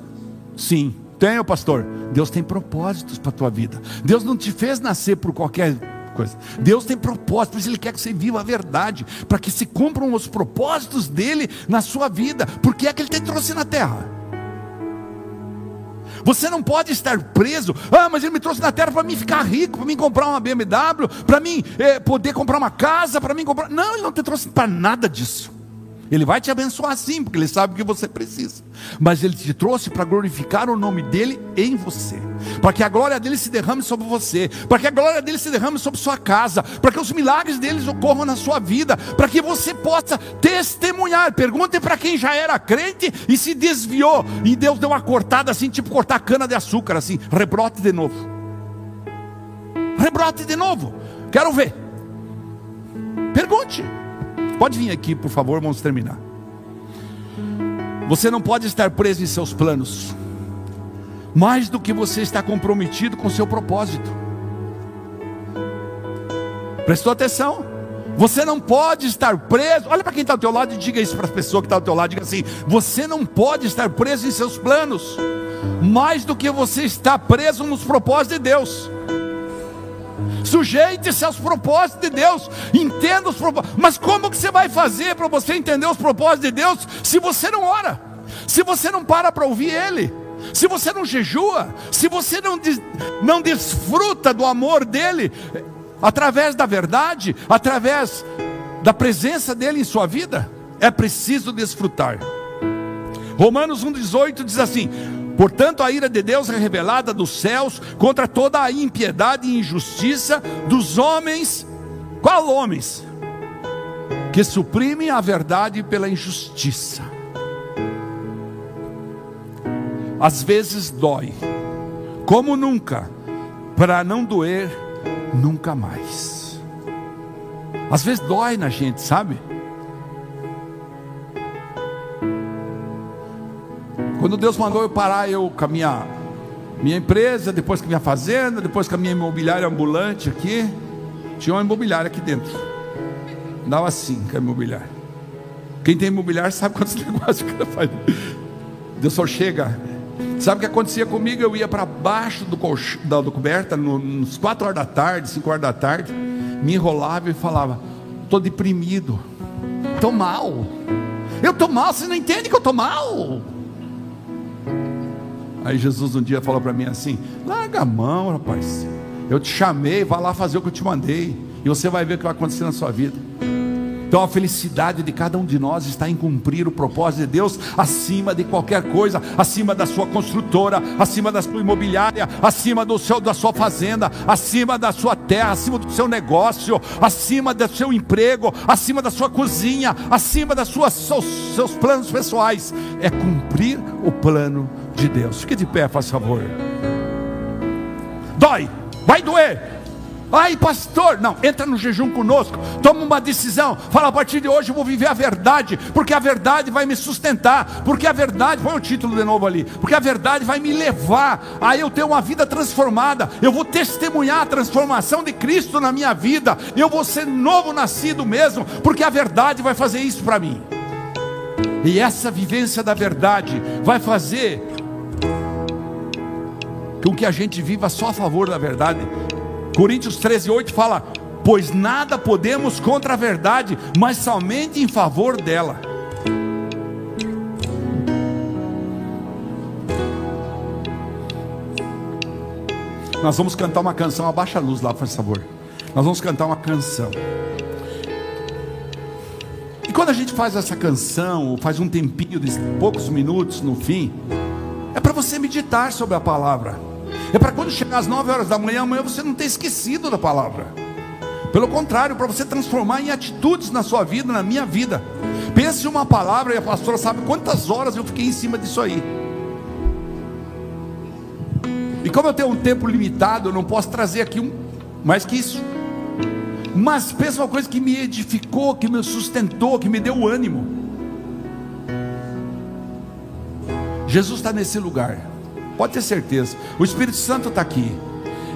Sim, tenho, pastor. Deus tem propósitos para a tua vida. Deus não te fez nascer por qualquer coisa. Deus tem propósito, por isso Ele quer que você viva a verdade, para que se cumpram os propósitos dele na sua vida. Porque é que Ele te trouxe na terra. Você não pode estar preso. Ah, mas ele me trouxe na terra para mim ficar rico, para mim comprar uma BMW, para mim é, poder comprar uma casa, para mim comprar. Não, ele não te trouxe para nada disso. Ele vai te abençoar sim, porque Ele sabe o que você precisa. Mas Ele te trouxe para glorificar o nome dEle em você. Para que a glória dEle se derrame sobre você. Para que a glória dEle se derrame sobre sua casa. Para que os milagres deles ocorram na sua vida. Para que você possa testemunhar. Pergunte para quem já era crente e se desviou. E Deus deu uma cortada assim, tipo cortar cana de açúcar, assim. Rebrote de novo. Rebrote de novo. Quero ver. Pergunte. Pode vir aqui, por favor, vamos terminar. Você não pode estar preso em seus planos, mais do que você está comprometido com seu propósito. Prestou atenção? Você não pode estar preso. Olha para quem está ao teu lado e diga isso para as pessoas que estão tá ao teu lado. Diga assim: você não pode estar preso em seus planos, mais do que você está preso nos propósitos de Deus. Sujeite-se aos propósitos de Deus. Entenda os propósitos. Mas como que você vai fazer para você entender os propósitos de Deus se você não ora? Se você não para para ouvir Ele? Se você não jejua? Se você não, não desfruta do amor dEle? Através da verdade? Através da presença dEle em sua vida? É preciso desfrutar. Romanos 1,18 diz assim: Portanto, a ira de Deus é revelada dos céus contra toda a impiedade e injustiça dos homens. Qual homens? Que suprimem a verdade pela injustiça. Às vezes dói, como nunca, para não doer nunca mais. Às vezes dói na gente, sabe? Quando Deus mandou eu parar, eu com a minha, minha empresa, depois com a minha fazenda, depois com a minha imobiliária ambulante aqui, tinha uma imobiliária aqui dentro. Dava assim com a imobiliária. Quem tem imobiliária sabe quantos negócios que ela faz. Deus só chega. Sabe o que acontecia comigo? Eu ia para baixo do da, do coberta, nos quatro horas da tarde, cinco horas da tarde, me enrolava e falava: estou deprimido, estou mal. Eu estou mal, você não entende que eu estou mal? Aí Jesus um dia falou para mim assim: larga a mão, rapaz. Eu te chamei, vá lá fazer o que eu te mandei. E você vai ver o que vai acontecer na sua vida. Então a felicidade de cada um de nós está em cumprir o propósito de Deus acima de qualquer coisa, acima da sua construtora, acima da sua imobiliária, acima do seu, da sua fazenda, acima da sua terra, acima do seu negócio, acima do seu emprego, acima da sua cozinha, acima das suas seus, seus planos pessoais. É cumprir o plano de Deus. Fique de pé, faz favor. Dói, vai doer Ai, pastor, não, entra no jejum conosco, toma uma decisão, fala a partir de hoje eu vou viver a verdade, porque a verdade vai me sustentar, porque a verdade, põe o título de novo ali, porque a verdade vai me levar a eu ter uma vida transformada, eu vou testemunhar a transformação de Cristo na minha vida, eu vou ser novo nascido mesmo, porque a verdade vai fazer isso para mim. E essa vivência da verdade vai fazer com que a gente viva só a favor da verdade, Coríntios 13, 8 fala: Pois nada podemos contra a verdade, mas somente em favor dela. Nós vamos cantar uma canção, abaixa a luz lá, por favor. Nós vamos cantar uma canção. E quando a gente faz essa canção, ou faz um tempinho de poucos minutos no fim, é para você meditar sobre a palavra. É para quando chegar às 9 horas da manhã, amanhã você não ter esquecido da palavra. Pelo contrário, para você transformar em atitudes na sua vida, na minha vida. Pense uma palavra e a pastora sabe quantas horas eu fiquei em cima disso aí. E como eu tenho um tempo limitado, eu não posso trazer aqui um mais que isso. Mas pensa uma coisa que me edificou, que me sustentou, que me deu ânimo. Jesus está nesse lugar. Pode ter certeza. O Espírito Santo está aqui.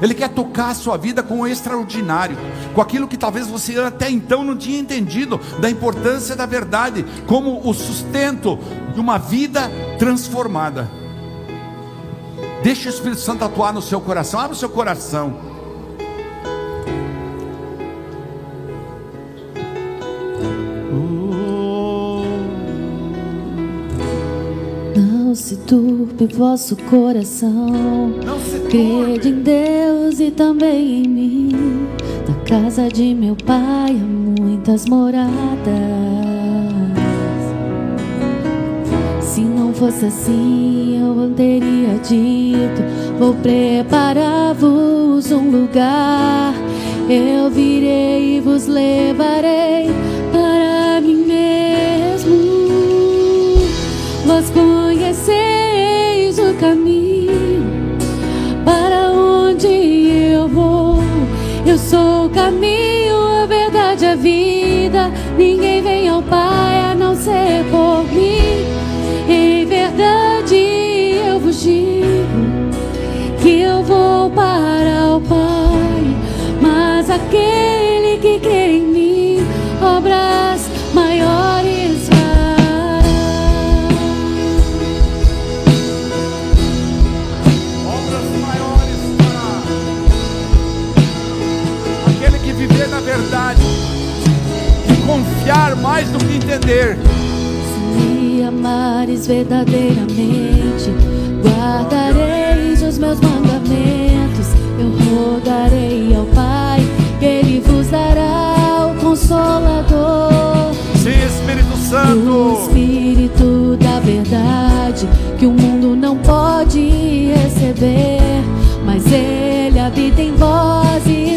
Ele quer tocar a sua vida com o extraordinário, com aquilo que talvez você até então não tinha entendido, da importância da verdade, como o sustento de uma vida transformada. Deixe o Espírito Santo atuar no seu coração, abra o seu coração. Se turbe vosso coração. Crede em. Deus e também em mim. Na casa de meu pai há muitas moradas. Se não fosse assim, eu teria dito: Vou preparar-vos um lugar. Eu virei e vos levarei para mim mesmo. Vós sou o caminho, a verdade, a vida. Confiar mais do que entender. Se me amares verdadeiramente, guardareis os meus mandamentos. Eu rogarei ao Pai, que Ele vos dará o Consolador. Sim, Espírito O Santo. Espírito da verdade, que o mundo não pode receber, mas Ele habita em vós e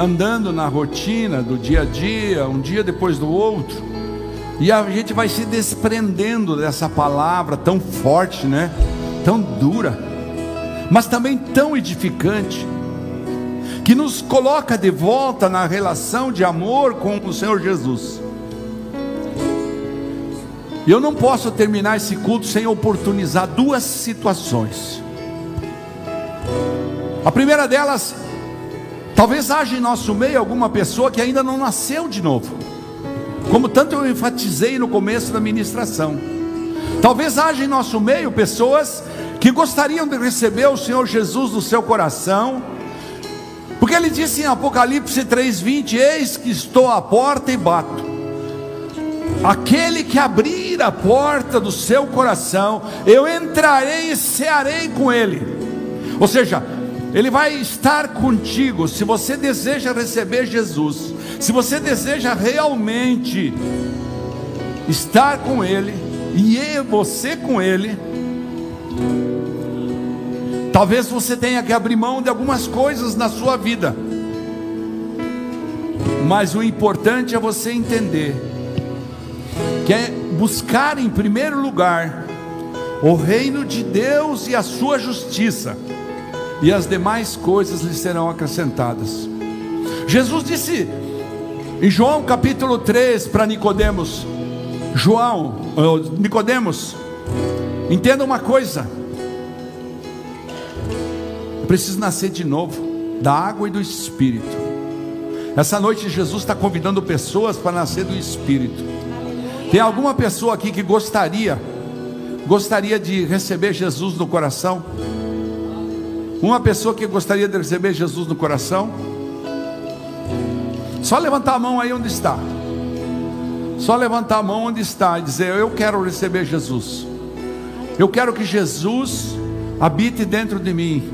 andando na rotina do dia a dia, um dia depois do outro, e a gente vai se desprendendo dessa palavra tão forte, né? Tão dura, mas também tão edificante, que nos coloca de volta na relação de amor com o Senhor Jesus. Eu não posso terminar esse culto sem oportunizar duas situações. A primeira delas, talvez haja em nosso meio alguma pessoa que ainda não nasceu de novo, como tanto eu enfatizei no começo da ministração. Talvez haja em nosso meio pessoas que gostariam de receber o Senhor Jesus no seu coração, porque ele disse em Apocalipse 3:20: Eis que estou à porta e bato. Aquele que abrir a porta do seu coração, eu entrarei e cearei com ele. Ou seja, ele vai estar contigo. Se você deseja receber Jesus, se você deseja realmente estar com Ele, e você com Ele, talvez você tenha que abrir mão de algumas coisas na sua vida, mas o importante é você entender que é buscar em primeiro lugar o reino de Deus e a sua justiça, e as demais coisas lhe serão acrescentadas. Jesus disse em João capítulo 3 para Nicodemos, João, eh, Nicodemos, entenda uma coisa. Eu preciso nascer de novo da água e do espírito. Essa noite Jesus está convidando pessoas para nascer do espírito. Tem alguma pessoa aqui que gostaria gostaria de receber Jesus no coração? Uma pessoa que gostaria de receber Jesus no coração? Só levantar a mão aí onde está. Só levantar a mão onde está e dizer: Eu quero receber Jesus. Eu quero que Jesus habite dentro de mim.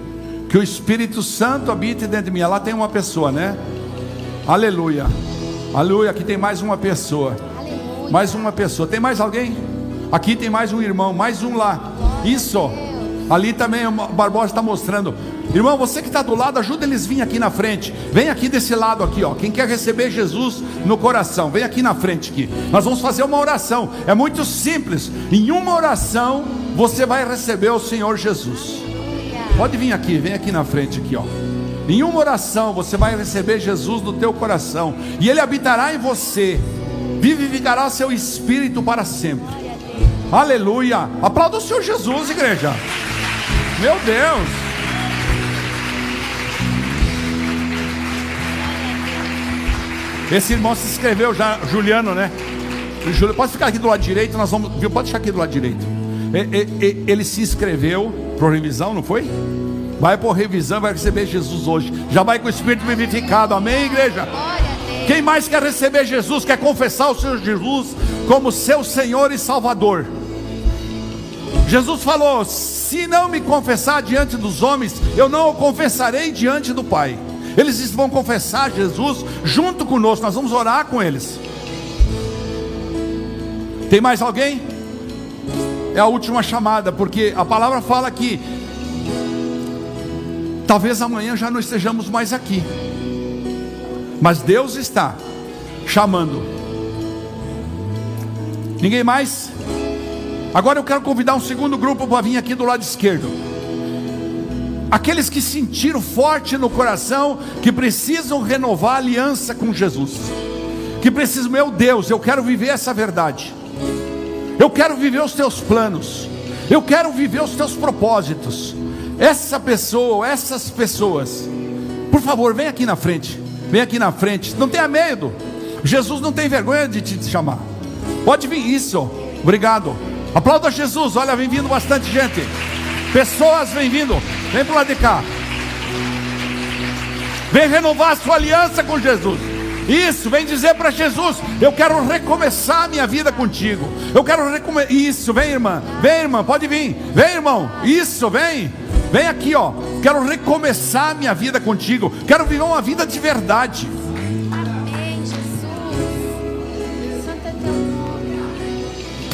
Que o Espírito Santo habite dentro de mim. Lá tem uma pessoa, né? Aleluia. Aleluia. Aqui tem mais uma pessoa. Mais uma pessoa. Tem mais alguém? Aqui tem mais um irmão. Mais um lá. Isso. Ali também o Barbosa está mostrando. Irmão, você que está do lado, ajuda eles vir aqui na frente. Vem aqui desse lado aqui, ó. Quem quer receber Jesus no coração, vem aqui na frente aqui. Nós vamos fazer uma oração. É muito simples. Em uma oração, você vai receber o Senhor Jesus. Pode vir aqui, vem aqui na frente aqui, ó. Em uma oração, você vai receber Jesus no teu coração e ele habitará em você. Vivificará seu espírito para sempre. Aleluia. Aplauda o Senhor Jesus, igreja. Meu Deus. Esse irmão se inscreveu já, Juliano, né? Pode ficar aqui do lado direito, nós vamos. Pode deixar aqui do lado direito. Ele se inscreveu por revisão, não foi? Vai por revisão, vai receber Jesus hoje. Já vai com o Espírito vivificado, amém, igreja? Quem mais quer receber Jesus, quer confessar o Senhor Jesus como seu Senhor e Salvador? Jesus falou: Se não me confessar diante dos homens, eu não o confessarei diante do Pai. Eles vão confessar Jesus junto conosco, nós vamos orar com eles. Tem mais alguém? É a última chamada, porque a palavra fala que talvez amanhã já não estejamos mais aqui, mas Deus está chamando. Ninguém mais? Agora eu quero convidar um segundo grupo para vir aqui do lado esquerdo. Aqueles que sentiram forte no coração que precisam renovar a aliança com Jesus, que precisam, meu Deus, eu quero viver essa verdade, eu quero viver os teus planos, eu quero viver os teus propósitos. Essa pessoa, essas pessoas, por favor, vem aqui na frente, vem aqui na frente, não tenha medo, Jesus não tem vergonha de te chamar, pode vir isso, obrigado. Aplauda Jesus, olha, vem vindo bastante gente. Pessoas vem vindo, vem para lado de cá. Vem renovar a sua aliança com Jesus. Isso, vem dizer para Jesus: Eu quero recomeçar a minha vida contigo. Eu quero recomeçar. Isso, vem irmã, vem irmã, pode vir. Vem irmão, isso, vem. Vem aqui, ó. Quero recomeçar a minha vida contigo. Quero viver uma vida de verdade.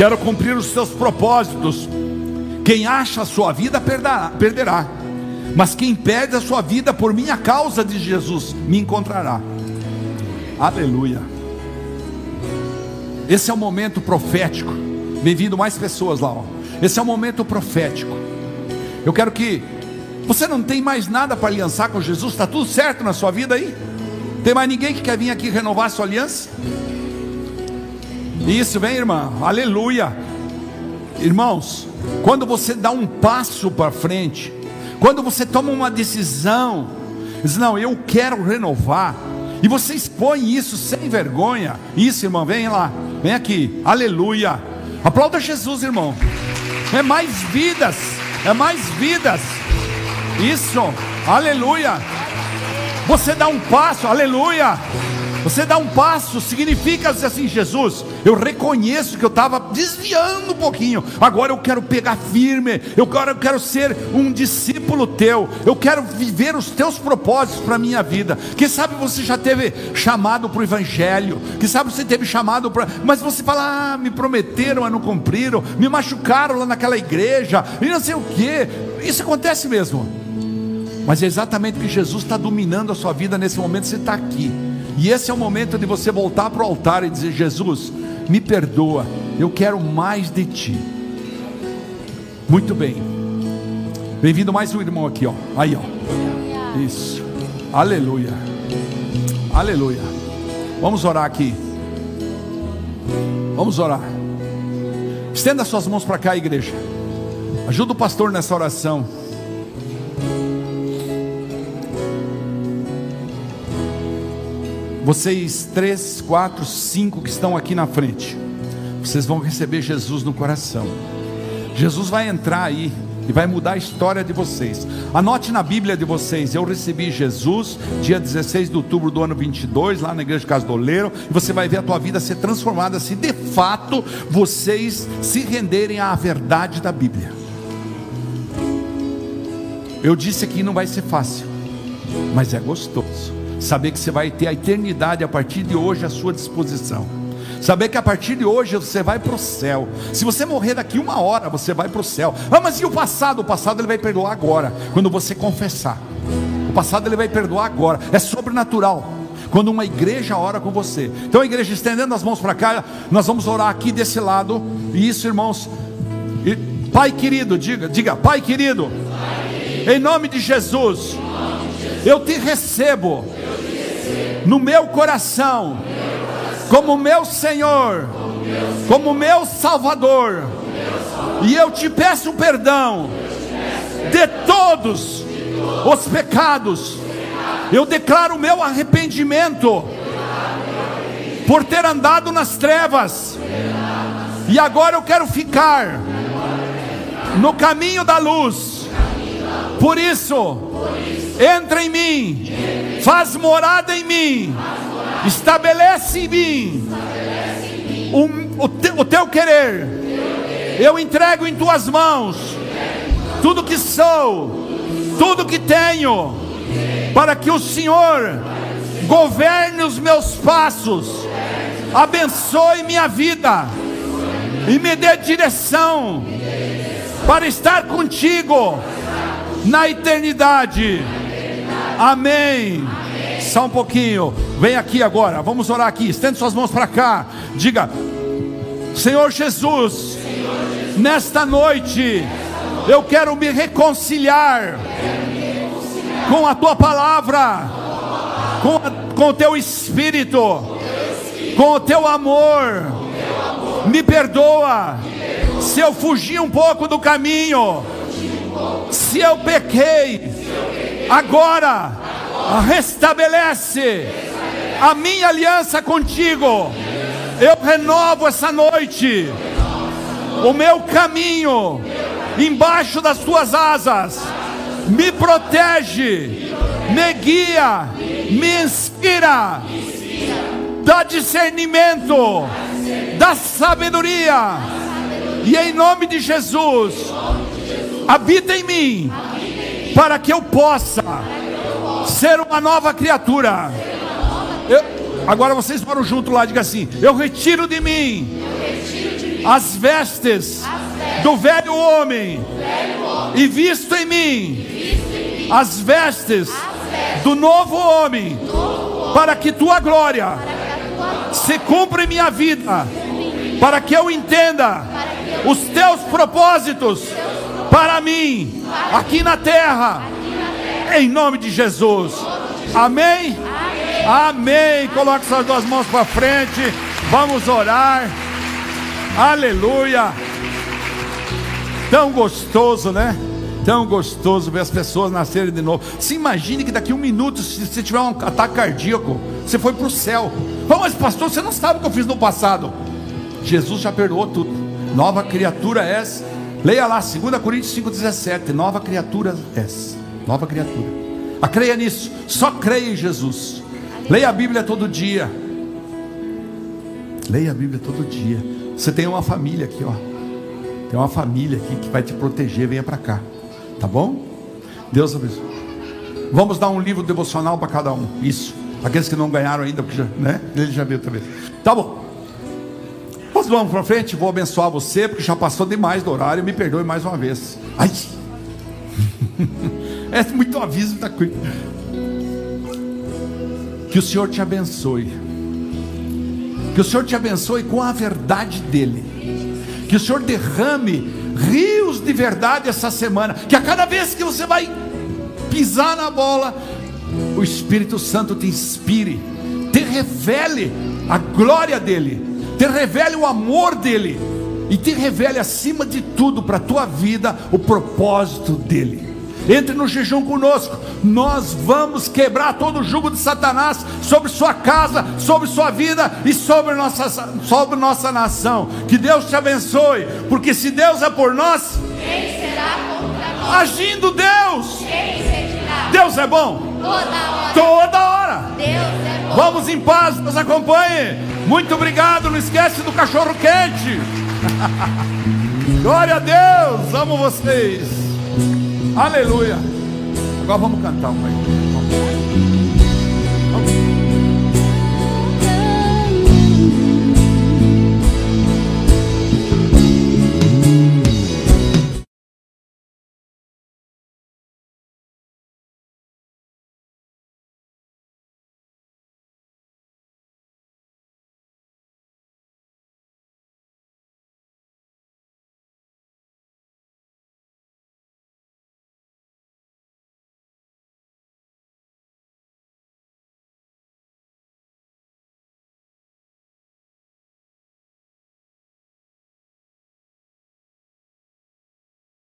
Quero cumprir os teus propósitos. Quem acha a sua vida perderá, mas quem perde a sua vida por minha causa de Jesus me encontrará. Aleluia. Esse é o momento profético. Bem-vindo mais pessoas lá. Ó. Esse é o momento profético. Eu quero que você não tem mais nada para aliançar com Jesus. Está tudo certo na sua vida aí? Tem mais ninguém que quer vir aqui renovar sua aliança? Isso, vem, irmã. Aleluia. Irmãos, quando você dá um passo para frente, quando você toma uma decisão, diz: Não, eu quero renovar, e você expõe isso sem vergonha, isso, irmão, vem lá, vem aqui, aleluia, aplauda Jesus, irmão, é mais vidas, é mais vidas, isso, aleluia, você dá um passo, aleluia. Você dá um passo, significa assim, Jesus, eu reconheço que eu estava desviando um pouquinho, agora eu quero pegar firme, eu quero, eu quero ser um discípulo teu, eu quero viver os teus propósitos para a minha vida. Quem sabe você já teve chamado para o Evangelho, quem sabe você teve chamado para. Mas você fala, ah, me prometeram, mas não cumpriram, me machucaram lá naquela igreja, e não sei o que. Isso acontece mesmo. Mas é exatamente que Jesus está dominando a sua vida nesse momento, você está aqui. E esse é o momento de você voltar para o altar e dizer: Jesus, me perdoa, eu quero mais de ti. Muito bem. Bem-vindo mais um irmão aqui, ó. Aí, ó. Isso. Aleluia. Aleluia. Vamos orar aqui. Vamos orar. Estenda suas mãos para cá, igreja. Ajuda o pastor nessa oração. Vocês três, quatro, cinco que estão aqui na frente, vocês vão receber Jesus no coração. Jesus vai entrar aí e vai mudar a história de vocês. Anote na Bíblia de vocês: eu recebi Jesus dia 16 de outubro do ano 22, lá na igreja de Casa do Oleiro, e você vai ver a tua vida ser transformada se de fato vocês se renderem à verdade da Bíblia. Eu disse aqui não vai ser fácil, mas é gostoso saber que você vai ter a eternidade a partir de hoje à sua disposição. Saber que a partir de hoje você vai para o céu. Se você morrer daqui uma hora, você vai para o céu. Ah, mas e o passado? O passado ele vai perdoar agora, quando você confessar. O passado ele vai perdoar agora. É sobrenatural. Quando uma igreja ora com você. Então a igreja estendendo as mãos para cá, nós vamos orar aqui desse lado. E isso, irmãos. E, pai querido, diga, diga, Pai querido. Pai querido. Em nome de Jesus. Eu te recebo. No meu coração como meu Senhor, como meu Salvador. E eu te peço perdão de todos os pecados. Eu declaro meu arrependimento por ter andado nas trevas. E agora eu quero ficar no caminho da luz. Por isso, entra em mim, faz morada em mim Estabelece em mim o, te, o teu querer. Eu entrego em tuas mãos tudo que sou, tudo que tenho, para que o Senhor governe os meus passos, abençoe minha vida e me dê direção para estar contigo na eternidade. Amém. Só um pouquinho. Vem aqui agora. Vamos orar aqui. Estende suas mãos para cá. Diga: Senhor Jesus, Senhor Jesus nesta, noite, nesta noite, eu quero me reconciliar, quero me reconciliar com a tua palavra, com, a, com o teu espírito, com o teu amor. Me perdoa se eu fugir um pouco do caminho, se eu pequei. Agora restabelece a minha aliança contigo. Eu renovo essa noite o meu caminho embaixo das tuas asas. Me protege, me guia, me inspira, dá discernimento, dá sabedoria. E em nome de Jesus, habita em mim, para que eu possa ser uma nova criatura. Eu, agora vocês foram junto lá, diga assim: Eu retiro de mim as vestes do velho homem e visto em mim as vestes do novo homem, para que tua glória se cumpra em minha vida, para que eu entenda os teus propósitos para mim aqui na terra em nome de Jesus. Amém? Amém. Coloque suas duas mãos para frente. Vamos orar. Aleluia. Tão gostoso, né? Tão gostoso ver as pessoas nascerem de novo. Se imagine que daqui a um minuto, se você tiver um ataque cardíaco, você foi para o céu. Oh, mas pastor, você não sabe o que eu fiz no passado. Jesus já perdoou tudo. Nova criatura és. Leia lá, 2 Coríntios 5,17. Nova criatura és nova criatura. A creia nisso, só creia em Jesus. Leia a Bíblia todo dia. Leia a Bíblia todo dia. Você tem uma família aqui, ó. Tem uma família aqui que vai te proteger. Venha para cá, tá bom? Deus abençoe. Vamos dar um livro devocional para cada um. Isso. Aqueles que não ganharam ainda, porque já, né? Ele já viu também. Tá bom. Vamos para frente. Vou abençoar você, porque já passou demais do horário. Me perdoe mais uma vez. Ai. É muito aviso da coisa. Que o Senhor te abençoe. Que o Senhor te abençoe com a verdade dEle. Que o Senhor derrame rios de verdade essa semana. Que a cada vez que você vai pisar na bola, o Espírito Santo te inspire, te revele a glória dEle, te revele o amor dEle e te revele acima de tudo para a tua vida o propósito dEle. entre no jejum conosco. Nós vamos quebrar todo o jugo de Satanás sobre sua casa, sobre sua vida e sobre nossa, sobre nossa nação. Que Deus te abençoe, porque se Deus é por nós, quem será contra nós? Agindo Deus, quem? Deus é bom toda hora. Toda hora. É. Vamos em paz, nos acompanhe. Muito obrigado. Não esquece do cachorro quente. Glória a Deus. Amo vocês. Aleluia. Agora vamos cantar um aí.